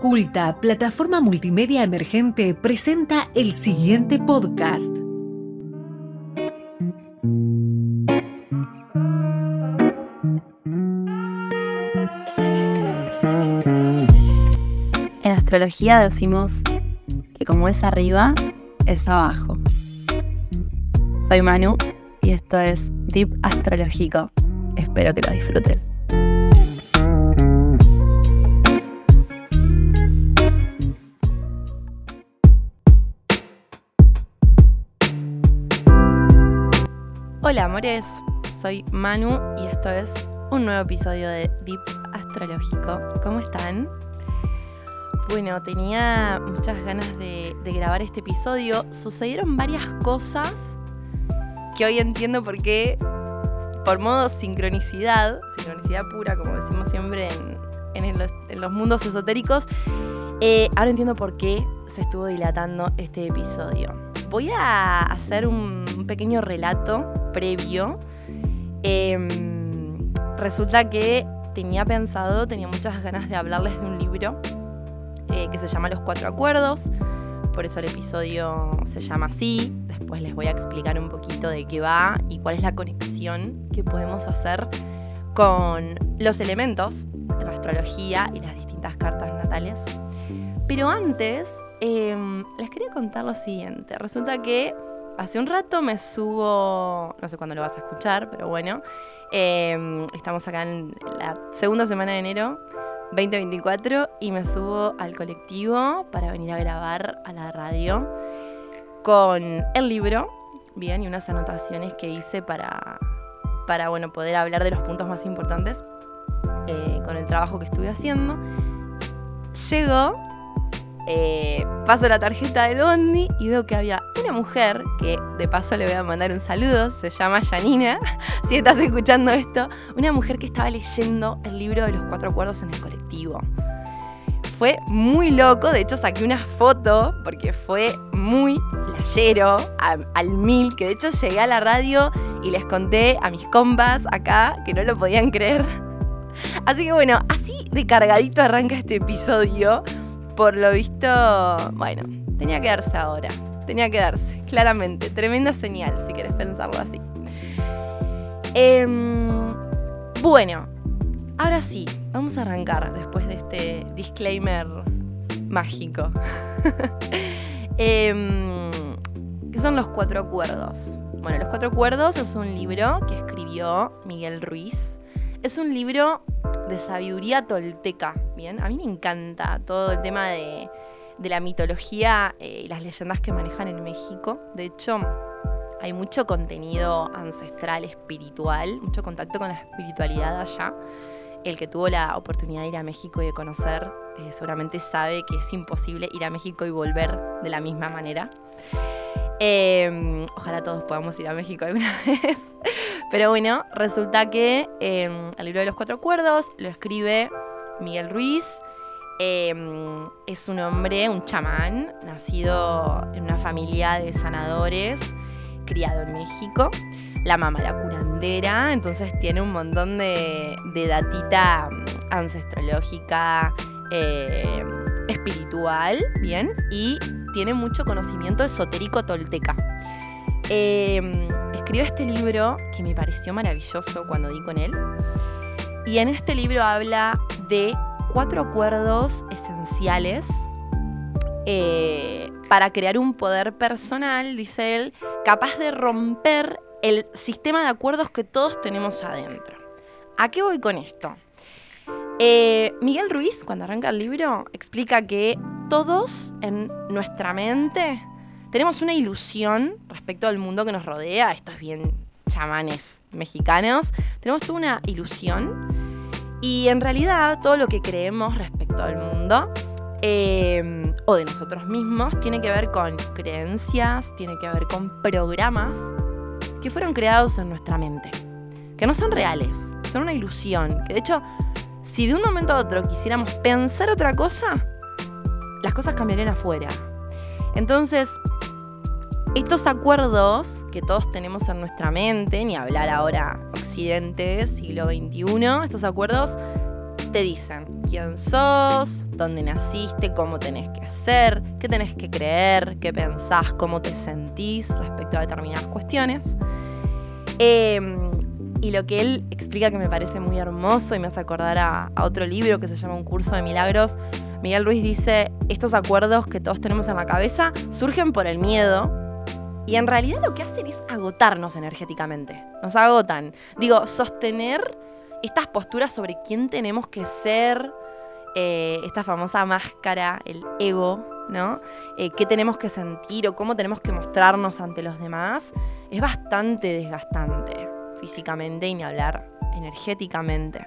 Culta, plataforma multimedia emergente, presenta el siguiente podcast. En astrología decimos que como es arriba, es abajo. Soy Manu y esto es Deep Astrológico. Espero que lo disfruten. Hola amores, soy Manu y esto es un nuevo episodio de Deep Astrológico. ¿Cómo están? Bueno, tenía muchas ganas de, grabar este episodio. Sucedieron varias cosas que hoy entiendo por qué, por modo sincronicidad, sincronicidad pura, como decimos siempre en, los, mundos esotéricos, eh, ahora entiendo por qué se estuvo dilatando este episodio. Voy a hacer un pequeño relato previo. Eh, resulta que tenía pensado, tenía muchas ganas de hablarles de un libro eh, que se llama Los Cuatro Acuerdos. Por eso el episodio se llama así. Después les voy a explicar un poquito de qué va y cuál es la conexión que podemos hacer con los elementos de la astrología y las distintas cartas natales. Pero antes, eh, les quería contar lo siguiente. Resulta que hace un rato me subo, no sé cuándo lo vas a escuchar, pero bueno, eh, estamos acá en la segunda semana de enero 2024 y me subo al colectivo para venir a grabar a la radio con el libro, bien, y unas anotaciones que hice para, para bueno, poder hablar de los puntos más importantes eh, con el trabajo que estuve haciendo. Llego, eh, paso la tarjeta del Bondi y veo que había una mujer que de paso le voy a mandar un saludo, se llama Janina, si estás escuchando esto, una mujer que estaba leyendo el libro de los cuatro acuerdos en el colectivo. Fue muy loco, de hecho saqué una foto porque fue muy flashero a, al mil, que de hecho llegué a la radio y les conté a mis compas acá que no lo podían creer. Así que bueno, así de cargadito arranca este episodio. Por lo visto, bueno, tenía que darse ahora tenía que darse, claramente. Tremenda señal, si querés pensarlo así. Eh, bueno, ahora sí, vamos a arrancar después de este disclaimer mágico. eh, ¿Qué son los cuatro acuerdos? Bueno, Los Cuatro Acuerdos es un libro que escribió Miguel Ruiz. Es un libro de sabiduría tolteca, ¿bien? A mí me encanta todo el tema de, la mitología eh, y las leyendas que manejan en México. De hecho, hay mucho contenido ancestral, espiritual, mucho contacto con la espiritualidad allá. El que tuvo la oportunidad de ir a México y de conocer, eh, seguramente sabe que es imposible ir a México y volver de la misma manera. Eh, ojalá todos podamos ir a México alguna vez. Pero bueno, resulta que el libro de los cuatro acuerdos lo escribe Miguel Ruiz, eh, es un hombre, un chamán, nacido en una familia de sanadores, criado en México. La mamá, la curandera, entonces tiene un montón de, datita ancestrológica, eh, espiritual, ¿bien? Y tiene mucho conocimiento esotérico tolteca. Escribió este libro que me pareció maravilloso cuando di con él. Y en este libro habla de cuatro acuerdos esenciales eh, para crear un poder personal, dice él, capaz de romper el sistema de acuerdos que todos tenemos adentro. ¿A qué voy con esto? Eh, Miguel Ruiz, cuando arranca el libro, explica que todos en nuestra mente tenemos una ilusión respecto al mundo que nos rodea, estos bien chamanes mexicanos, tenemos toda una ilusión y en realidad todo lo que creemos respecto al mundo eh, o de nosotros mismos tiene que ver con creencias, tiene que ver con programas que fueron creados en nuestra mente, que no son reales, son una ilusión, que de hecho si de un momento a otro quisiéramos pensar otra cosa, las cosas cambiarían afuera. Entonces, estos acuerdos que todos tenemos en nuestra mente, ni hablar ahora Occidente, siglo XXI, estos acuerdos te dicen quién sos, dónde naciste, cómo tenés que ser, qué tenés que creer, qué pensás, cómo te sentís respecto a determinadas cuestiones. Em, y lo que él explica que me parece muy hermoso y me hace acordar a, otro libro que se llama Un curso de milagros, Miguel Ruiz dice, estos acuerdos que todos tenemos en la cabeza surgen por el miedo y en realidad lo que hacen es agotarnos energéticamente. Nos agotan. Digo, sostener estas posturas sobre quién tenemos que ser, eh, esta famosa máscara, el ego, ¿no? Eh, qué tenemos que sentir o cómo tenemos que mostrarnos ante los demás, es bastante desgastante físicamente y ni hablar energéticamente.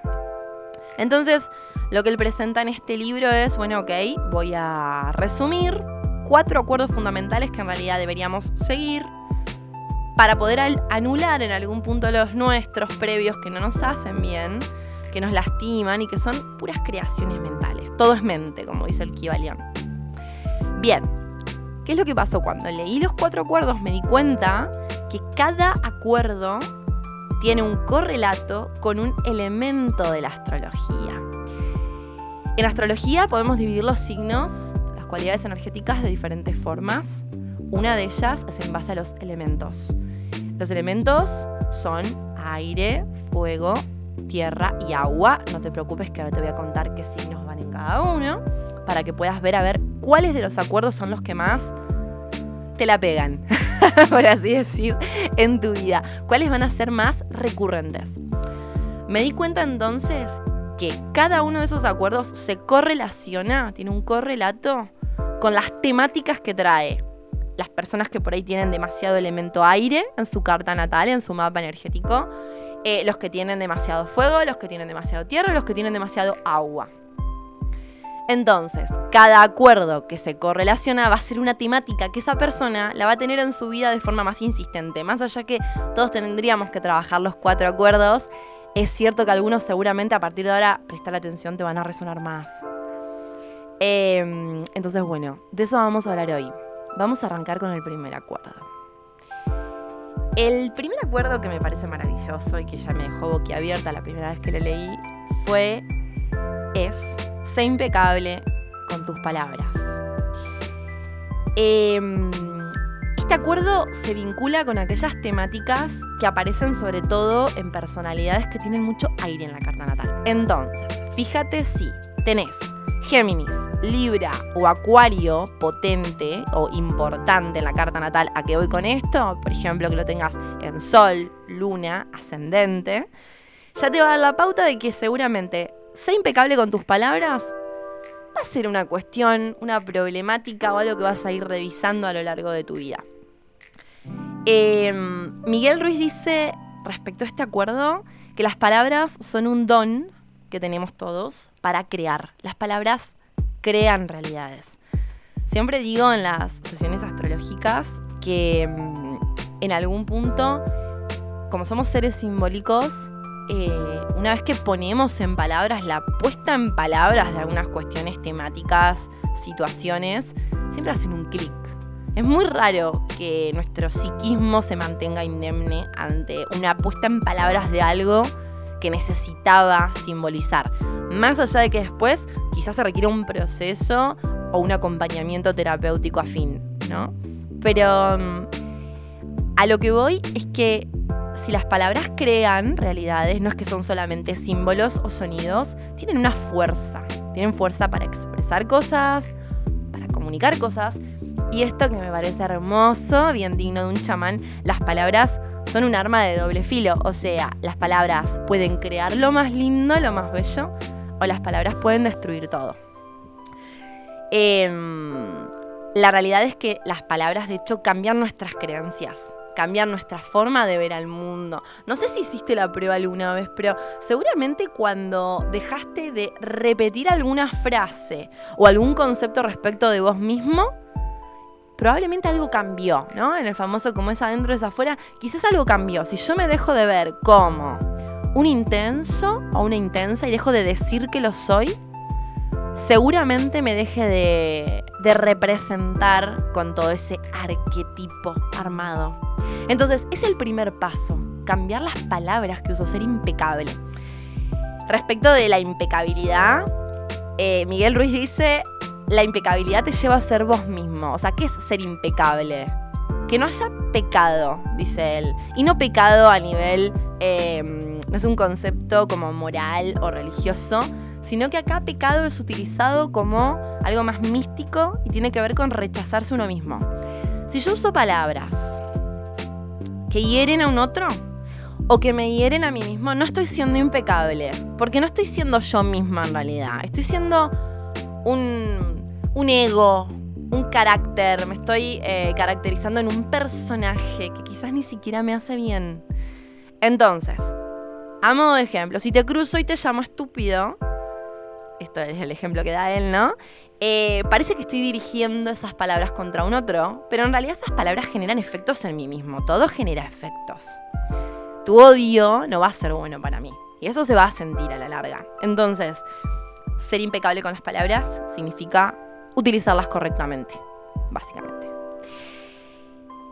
Entonces, lo que él presenta en este libro es, bueno, ok, voy a resumir cuatro acuerdos fundamentales que en realidad deberíamos seguir para poder anular en algún punto los nuestros previos que no nos hacen bien, que nos lastiman y que son puras creaciones mentales. Todo es mente, como dice el Kibalión. Bien, ¿qué es lo que pasó? Cuando leí los cuatro acuerdos me di cuenta que cada acuerdo tiene un correlato con un elemento de la astrología. En astrología podemos dividir los signos, las cualidades energéticas de diferentes formas. Una de ellas es en base a los elementos. Los elementos son aire, fuego, tierra y agua. No te preocupes que ahora te voy a contar qué signos van en cada uno para que puedas ver a ver cuáles de los acuerdos son los que más te la pegan, por así decir, en tu vida. ¿Cuáles van a ser más recurrentes? Me di cuenta entonces que cada uno de esos acuerdos se correlaciona, tiene un correlato con las temáticas que trae. Las personas que por ahí tienen demasiado elemento aire en su carta natal, en su mapa energético, eh, los que tienen demasiado fuego, los que tienen demasiado tierra, los que tienen demasiado agua. Entonces, cada acuerdo que se correlaciona va a ser una temática que esa persona la va a tener en su vida de forma más insistente. Más allá que todos tendríamos que trabajar los cuatro acuerdos, es cierto que algunos seguramente a partir de ahora, prestar atención, te van a resonar más. Em, entonces, bueno, de eso vamos a hablar hoy. Vamos a arrancar con el primer acuerdo. El primer acuerdo que me parece maravilloso y que ya me dejó boquiabierta la primera vez que lo leí fue, es, sé impecable con tus palabras. Eh, este acuerdo se vincula con aquellas temáticas que aparecen sobre todo en personalidades que tienen mucho aire en la carta natal. Entonces, fíjate si tenés Géminis, Libra o Acuario potente o importante en la carta natal, ¿a qué voy con esto? Por ejemplo, que lo tengas en Sol, Luna, Ascendente, ya te va a dar la pauta de que seguramente, sé impecable con tus palabras, va a ser una cuestión, una problemática o algo que vas a ir revisando a lo largo de tu vida. Em, Miguel Ruiz dice respecto a este acuerdo que las palabras son un don que tenemos todos para crear. Las palabras crean realidades. Siempre digo en las sesiones astrológicas que em, en algún punto, como somos seres simbólicos, eh, una vez que ponemos en palabras, la puesta en palabras de algunas cuestiones temáticas, situaciones, siempre hacen un clic es muy raro que nuestro psiquismo se mantenga indemne ante una puesta en palabras de algo que necesitaba simbolizar. Más allá de que después quizás se requiere un proceso o un acompañamiento terapéutico afín, ¿no? Pero mm, a lo que voy es que si las palabras crean realidades, no es que son solamente símbolos o sonidos, tienen una fuerza. Tienen fuerza para expresar cosas, para comunicar cosas, y esto que me parece hermoso, bien digno de un chamán, las palabras son un arma de doble filo. O sea, las palabras pueden crear lo más lindo, lo más bello, o las palabras pueden destruir todo. Em, la realidad es que las palabras, de hecho, cambian nuestras creencias cambian nuestra forma de ver al mundo. No sé si hiciste la prueba alguna vez, pero seguramente cuando dejaste de repetir alguna frase o algún concepto respecto de vos mismo, probablemente algo cambió, ¿no? En el famoso como es adentro es afuera, quizás algo cambió. Si yo me dejo de ver como un intenso o una intensa y dejo de decir que lo soy, seguramente me deje de, representar con todo ese arquetipo armado. Entonces, es el primer paso, cambiar las palabras que uso, ser impecable. respecto de la impecabilidad, eh, Miguel Ruiz dice, la impecabilidad te lleva a ser vos mismo. O sea, ¿qué es ser impecable? Que no haya pecado, dice él. Y no pecado a nivel, no es un concepto como moral o religioso, sino que acá pecado es utilizado como algo más místico y tiene que ver con rechazarse uno mismo. Si yo uso palabras que hieren a un otro o que me hieren a mí mismo, no estoy siendo impecable, porque no estoy siendo yo misma en realidad, estoy siendo un, ego, un carácter, me estoy eh, caracterizando en un personaje que quizás ni siquiera me hace bien. Entonces, a modo de ejemplo, si te cruzo y te llamo estúpido, esto es el ejemplo que da él, ¿no? Eh, parece que estoy dirigiendo esas palabras contra un otro, pero en realidad esas palabras generan efectos en mí mismo, todo genera efectos. Tu odio no va a ser bueno para mí, y eso se va a sentir a la larga. Entonces, ser impecable con las palabras significa utilizarlas correctamente, básicamente.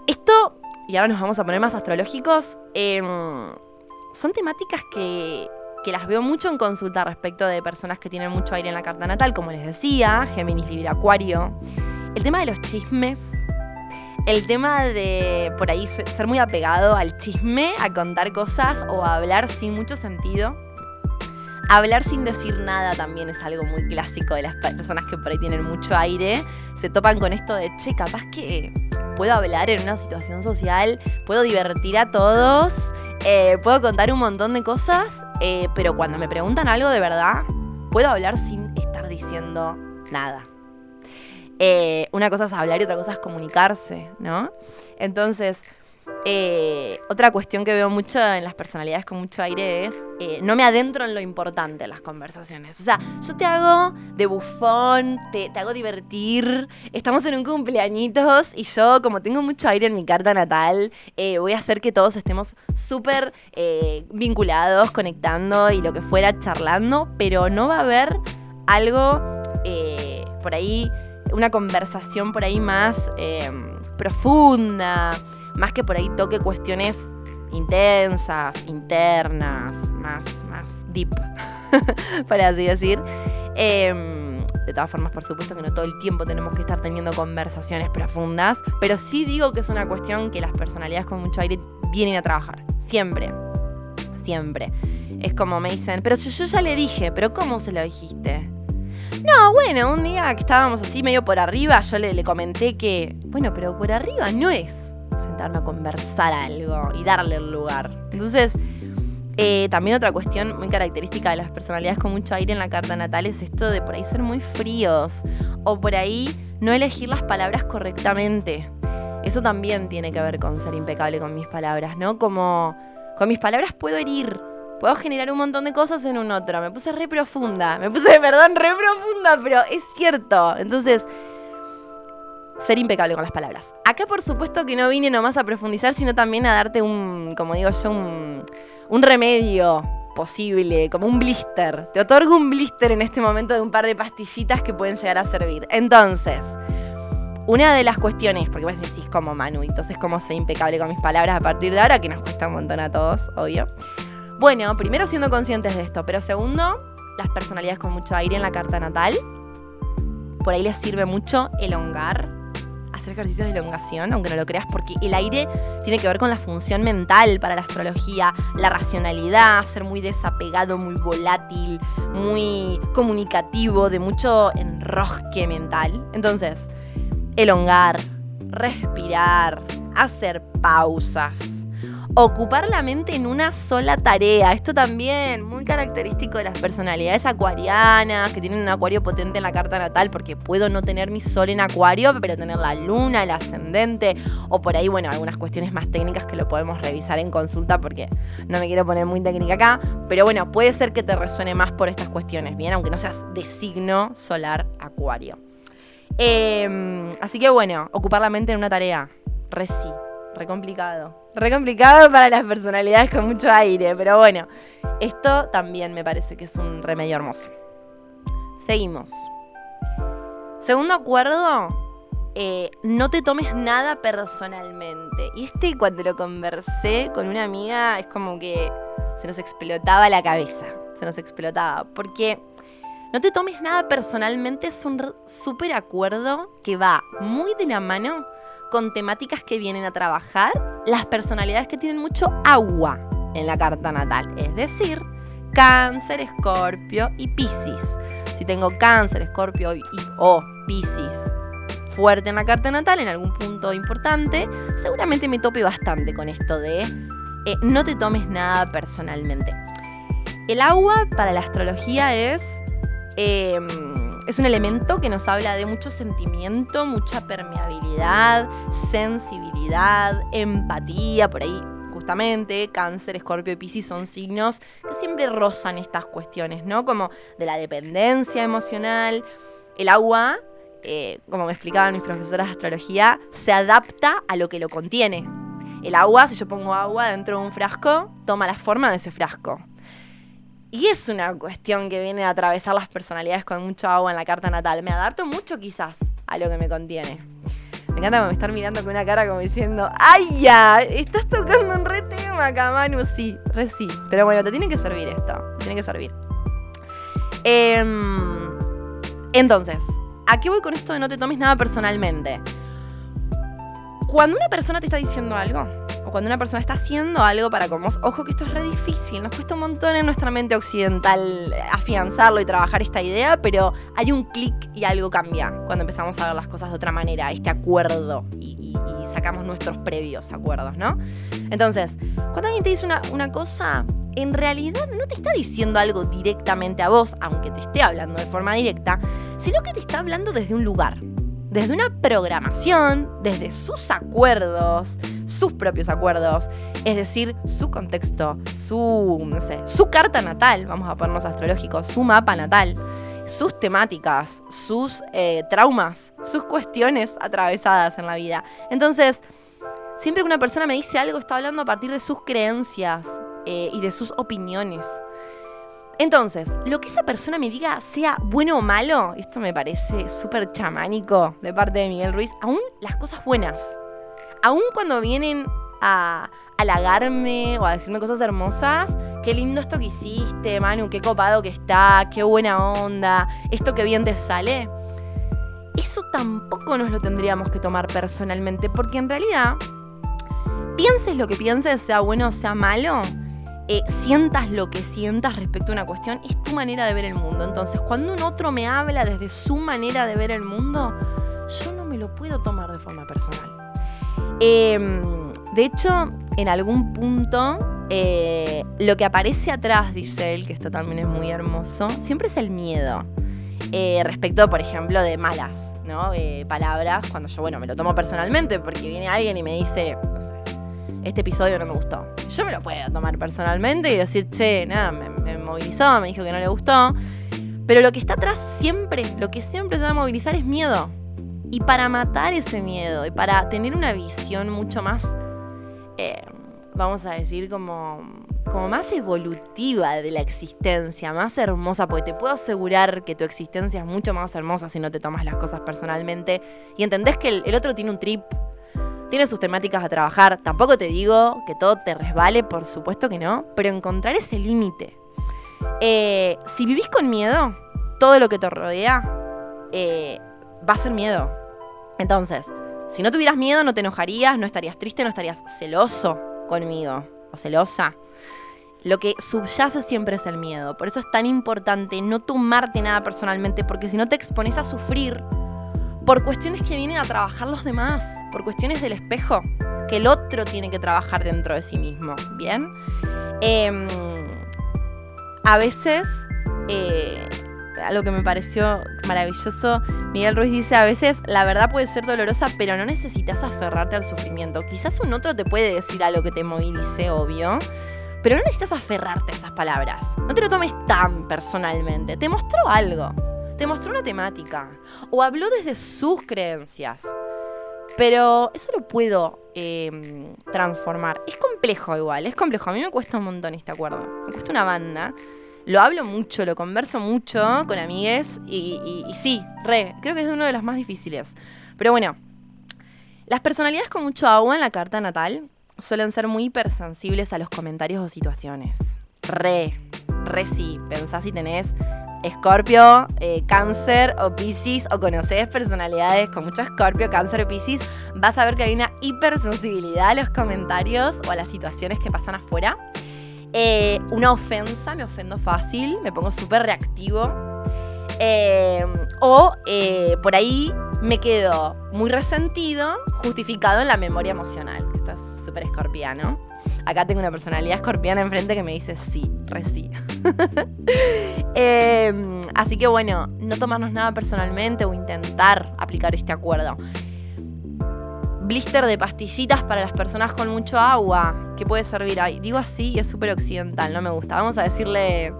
Esto, y ahora nos vamos a poner más astrológicos, em, son temáticas que, que, las veo mucho en consulta respecto de personas que tienen mucho aire en la carta natal, como les decía, Géminis, Libra, Acuario. El tema de los chismes, el tema de por ahí ser muy apegado al chisme, a contar cosas o a hablar sin mucho sentido Hablar sin decir nada también es algo muy clásico de las personas que por ahí tienen mucho aire. Se topan con esto de, che, capaz que puedo hablar en una situación social, puedo divertir a todos, eh, puedo contar un montón de cosas, eh, pero cuando me preguntan algo de verdad, puedo hablar sin estar diciendo nada. Eh, una cosa es hablar y otra cosa es comunicarse, ¿no? Entonces, eh, otra cuestión que veo mucho en las personalidades con mucho aire es eh, no me adentro en lo importante en las conversaciones. O sea, yo te hago de bufón, te, hago divertir, estamos en un cumpleañitos y yo, como tengo mucho aire en mi carta natal, eh, voy a hacer que todos estemos súper vinculados, conectando y lo que fuera, charlando, pero no va a haber algo por ahí, una conversación por ahí más profunda más que por ahí toque cuestiones intensas, internas, más, más deep, para así decir. Em, de todas formas, por supuesto que no todo el tiempo tenemos que estar teniendo conversaciones profundas, pero sí digo que es una cuestión que las personalidades con mucho aire vienen a trabajar. Siempre. Siempre. Es como me dicen, pero yo ya le dije, pero ¿cómo se lo dijiste? No, bueno, un día que estábamos así medio por arriba, yo le, le comenté que, bueno, pero por arriba no es sentarme a conversar algo y darle el lugar. Entonces, eh, también otra cuestión muy característica de las personalidades con mucho aire en la carta natal es esto de por ahí ser muy fríos o por ahí no elegir las palabras correctamente. Eso también tiene que ver con ser impecable con mis palabras, ¿no? Como con mis palabras puedo herir, puedo generar un montón de cosas en un otro. Me puse re profunda, me puse, perdón, re profunda, pero es cierto. Entonces, ser impecable con las palabras. Acá por supuesto que no vine nomás a profundizar, sino también a darte un, como digo yo, un, remedio posible, como un blister. Te otorgo un blister en este momento de un par de pastillitas que pueden llegar a servir. Entonces, una de las cuestiones, porque vos decís como Manu, entonces cómo ser impecable con mis palabras a partir de ahora, que nos cuesta un montón a todos, obvio. Bueno, primero siendo conscientes de esto, pero segundo, las personalidades con mucho aire en la carta natal. Por ahí les sirve mucho elongar hacer ejercicios de elongación, aunque no lo creas, porque el aire tiene que ver con la función mental para la astrología, la racionalidad, ser muy desapegado, muy volátil, muy comunicativo, de mucho enrosque mental. Entonces, elongar, respirar, hacer pausas ocupar la mente en una sola tarea. Esto también, muy característico de las personalidades acuarianas, que tienen un acuario potente en la carta natal, porque puedo no tener mi sol en acuario, pero tener la luna, el ascendente, o por ahí, bueno, algunas cuestiones más técnicas que lo podemos revisar en consulta, porque no me quiero poner muy técnica acá, pero bueno, puede ser que te resuene más por estas cuestiones, bien, aunque no seas de signo solar acuario. Em, así que bueno, ocupar la mente en una tarea, reci, re complicado. Re complicado para las personalidades con mucho aire, pero bueno, esto también me parece que es un remedio hermoso. Seguimos. Segundo acuerdo, eh, no te tomes nada personalmente. Y este cuando lo conversé con una amiga es como que se nos explotaba la cabeza. se nos explotaba. Porque no te tomes nada personalmente, es un súper acuerdo que va muy de la mano con temáticas que vienen a trabajar las personalidades que tienen mucho agua en la carta natal. Es decir, cáncer, escorpio y piscis. Si tengo cáncer, escorpio o piscis fuerte en la carta natal, en algún punto importante, seguramente me tope bastante con esto de eh, no te tomes nada personalmente. El agua para la astrología es, em, es un elemento que nos habla de mucho sentimiento, mucha permeabilidad, sensibilidad, empatía, por ahí justamente cáncer, escorpio y piscis son signos que siempre rozan estas cuestiones, ¿no? Como de la dependencia emocional. El agua eh, como me explicaban mis profesoras de astrología, se adapta a lo que lo contiene. El agua, si yo pongo agua dentro de un frasco, toma la forma de ese frasco. Y es una cuestión que viene a atravesar las personalidades con mucho agua en la carta natal. Me adapto mucho quizás a lo que me contiene. Me encanta me están mirando con una cara como diciendo, ¡ay ya! Estás tocando un re tema acá, Manu. Sí, re sí. Pero bueno, te tiene que servir esto. Te tiene que servir. Em, entonces, ¿A qué voy con esto de no te tomes nada personalmente? Cuando una persona te está diciendo algo, o cuando una persona está haciendo algo para con vos, ojo que esto es re difícil, nos cuesta un montón en nuestra mente occidental afianzarlo y trabajar esta idea, pero hay un clic y algo cambia cuando empezamos a ver las cosas de otra manera, este acuerdo y, sacamos nuestros previos acuerdos, ¿no? Entonces, cuando alguien te dice una, una cosa, en realidad no te está diciendo algo directamente a vos, aunque te esté hablando de forma directa, sino que te está hablando desde un lugar, desde una programación, desde sus acuerdos, sus propios acuerdos, es decir, su contexto, su, no sé, su carta natal, vamos a ponernos astrológicos, su mapa natal, sus temáticas, sus eh, traumas, sus cuestiones atravesadas en la vida. Entonces, siempre que una persona me dice algo, está hablando a partir de sus creencias, eh, y de sus opiniones. Entonces, lo que esa persona me diga, sea bueno o malo, esto me parece súper chamánico de parte de Miguel Ruiz, aún las cosas buenas, aún cuando vienen a halagarme o a decirme cosas hermosas, qué lindo esto que hiciste, Manu, qué copado que está, qué buena onda, esto que bien te sale. Eso tampoco nos lo tendríamos que tomar personalmente, porque en realidad, pienses lo que pienses, sea bueno o sea malo, eh, sientas lo que sientas respecto a una cuestión, es tu manera de ver el mundo. Entonces, cuando un otro me habla desde su manera de ver el mundo, yo no me lo puedo tomar de forma personal. Em, de hecho, en algún punto, eh, lo que aparece atrás, dice él, que esto también es muy hermoso, siempre es el miedo. Eh, respecto, por ejemplo, de malas ¿no? palabras, cuando yo, bueno, me lo tomo personalmente, porque viene alguien y me dice, no sé, este episodio no me gustó. Yo me lo puedo tomar personalmente y decir, che, nada, me, movilizó, me dijo que no le gustó. Pero lo que está atrás siempre, lo que siempre se va a movilizar es miedo. Y para matar ese miedo y para tener una visión mucho más, eh, vamos a decir, como, como más evolutiva de la existencia, más hermosa, porque te puedo asegurar que tu existencia es mucho más hermosa si no te tomas las cosas personalmente y entendés que el otro tiene un trip tiene sus temáticas a trabajar. Tampoco te digo que todo te resbale, por supuesto que no, pero encontrar ese límite. Eh, si vivís con miedo, todo lo que te rodea eh, va a ser miedo. Entonces, si no tuvieras miedo, no te enojarías, no estarías triste, no estarías celoso conmigo o celosa. Lo que subyace siempre es el miedo. Por eso es tan importante no tomarte nada personalmente, porque si no te expones a sufrir por cuestiones que vienen a trabajar los demás, por cuestiones del espejo, que el otro tiene que trabajar dentro de sí mismo, ¿bien? Em, a veces, eh, algo que me pareció maravilloso, Miguel Ruiz dice, a veces la verdad puede ser dolorosa, pero no necesitas aferrarte al sufrimiento. Quizás un otro te puede decir algo que te movilice, obvio. Pero no necesitas aferrarte a esas palabras. No te lo tomes tan personalmente. Te mostró algo te mostró una temática o habló desde sus creencias. Pero eso lo puedo em, transformar. Es complejo igual, es complejo. A mí me cuesta un montón este acuerdo. Me cuesta una banda. Lo hablo mucho, lo converso mucho con amigues y, y sí, re, creo que es uno de los más difíciles. Pero bueno, las personalidades con mucho agua en la carta natal suelen ser muy hipersensibles a los comentarios o situaciones. Re, re sí. Pensá si tenés Escorpio, eh, Cáncer o Pisces o conoces personalidades con mucho Escorpio, Cáncer o Pisces, vas a ver que hay una hipersensibilidad a los comentarios o a las situaciones que pasan afuera. Eh, una ofensa, me ofendo fácil, me pongo súper reactivo. Eh, o por ahí me quedo muy resentido, justificado en la memoria emocional. Esto es súper escorpiano. Acá tengo una personalidad escorpiana enfrente que me dice sí, re sí. Em, así que bueno, no tomarnos nada personalmente o intentar aplicar este acuerdo. Blister de pastillitas para las personas con mucho agua, que puede servir ahí. Digo así y es súper occidental, no me gusta. Vamos a decirle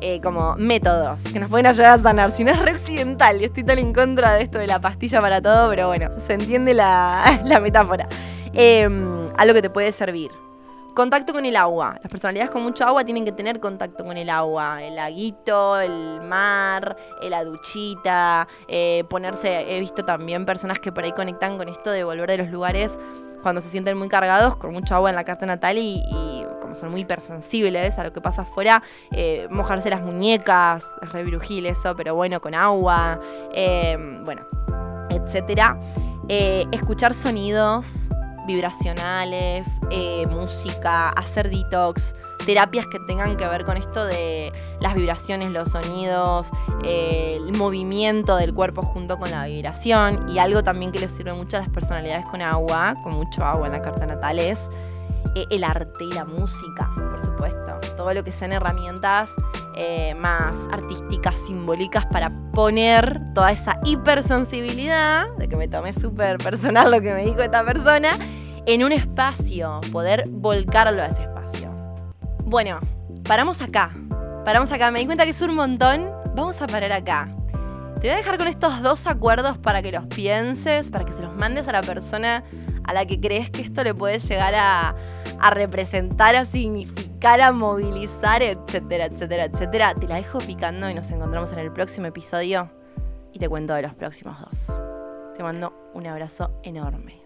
eh, como métodos que nos pueden ayudar a sanar. Si no es re occidental y estoy tan en contra de esto de la pastilla para todo, pero bueno, se entiende la, metáfora. Eh, algo que te puede servir. Contacto con el agua. Las personalidades con mucho agua tienen que tener contacto con el agua. El laguito, el mar, eh, la duchita, eh, ponerse... He visto también personas que por ahí conectan con esto de volver de los lugares cuando se sienten muy cargados, con mucho agua en la carta natal y, como son muy hipersensibles a lo que pasa afuera, eh, mojarse las muñecas, es eso, pero bueno, con agua, bueno, etcétera. escuchar sonidos, vibracionales, eh, música, hacer detox, terapias que tengan que ver con esto de las vibraciones, los sonidos, eh, el movimiento del cuerpo junto con la vibración. Y algo también que les sirve mucho a las personalidades con agua, con mucho agua en la carta natal es eh, el arte y la música, por supuesto. Todo lo que sean herramientas más artísticas, simbólicas para poner toda esa hipersensibilidad, de que me tomé súper personal lo que me dijo esta persona, en un espacio, poder volcarlo a ese espacio. Bueno, paramos acá. Paramos acá. Me di cuenta que es un montón. Vamos a parar acá. Te voy a dejar con estos dos acuerdos para que los pienses, para que se los mandes a la persona a la que crees que esto le puede llegar a, a representar, a significar, a movilizar, etcétera, etcétera, etcétera. Te la dejo picando y nos encontramos en el próximo episodio y te cuento de los próximos dos. Te mando un abrazo enorme.